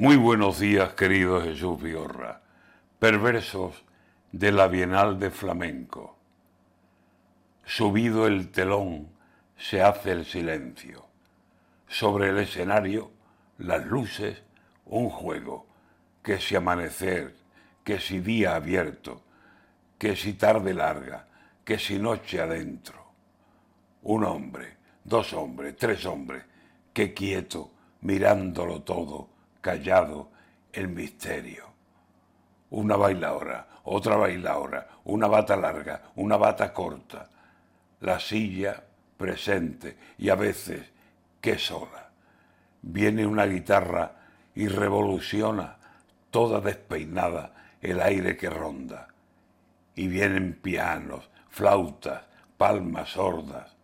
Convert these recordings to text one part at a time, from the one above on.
Muy buenos días, querido Jesús Vigorra, perversos de la Bienal de Flamenco. Subido el telón, se hace el silencio. Sobre el escenario, las luces, un juego, que si amanecer, que si día abierto, que si tarde larga, que si noche adentro. Un hombre, dos hombres, tres hombres, que quieto, mirándolo todo, callado, el misterio. Una bailaora, otra bailaora, una bata larga, una bata corta, la silla presente y a veces que sola. Viene una guitarra y revoluciona toda despeinada el aire que ronda. Y vienen pianos, flautas, palmas sordas,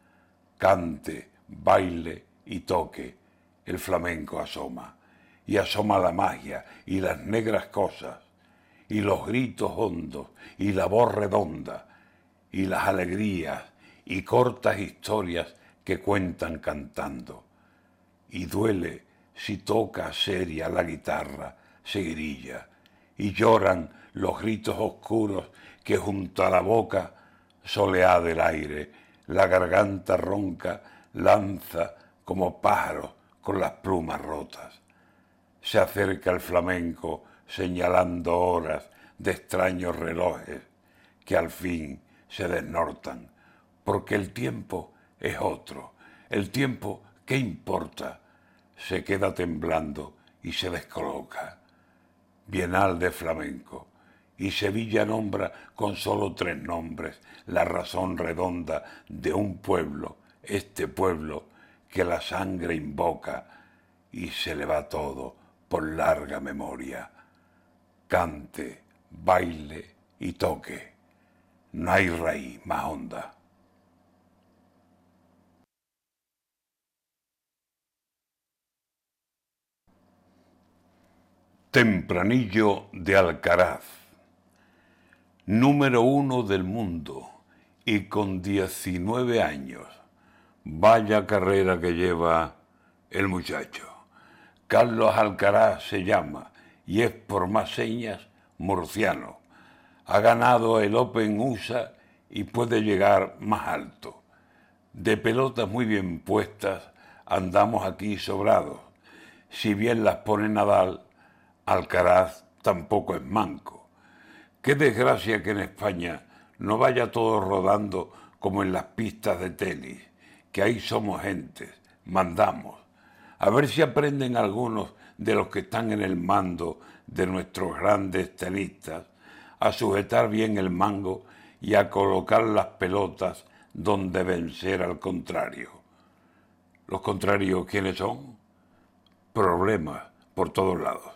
cante, baile y toque, el flamenco asoma, y asoma la magia y las negras cosas, y los gritos hondos, y la voz redonda, y las alegrías y cortas historias que cuentan cantando. Y duele si toca seria la guitarra, se grilla, y lloran los gritos oscuros que junto a la boca soleada del aire, la garganta ronca lanza como pájaros con las plumas rotas. Se acerca el flamenco señalando horas de extraños relojes que al fin se desnortan, porque el tiempo es otro. El tiempo, ¿qué importa? Se queda temblando y se descoloca. Bienal de flamenco. Y Sevilla nombra con solo tres nombres la razón redonda de un pueblo, este pueblo que la sangre invoca y se le va todo por larga memoria. Cante, baile y toque. No hay raíz más honda. Tempranillo de Alcaraz, número uno del mundo y con 19 años. Vaya carrera que lleva el muchacho. Carlos Alcaraz se llama y es por más señas murciano. Ha ganado el Open USA y puede llegar más alto. De pelotas muy bien puestas andamos aquí sobrados. Si bien las pone Nadal, Alcaraz tampoco es manco. Qué desgracia que en España no vaya todo rodando como en las pistas de tenis, que ahí somos gentes, mandamos. A ver si aprenden algunos de los que están en el mando de nuestros grandes tenistas a sujetar bien el mango y a colocar las pelotas donde vencer al contrario. ¿Los contrarios quiénes son? Problemas por todos lados.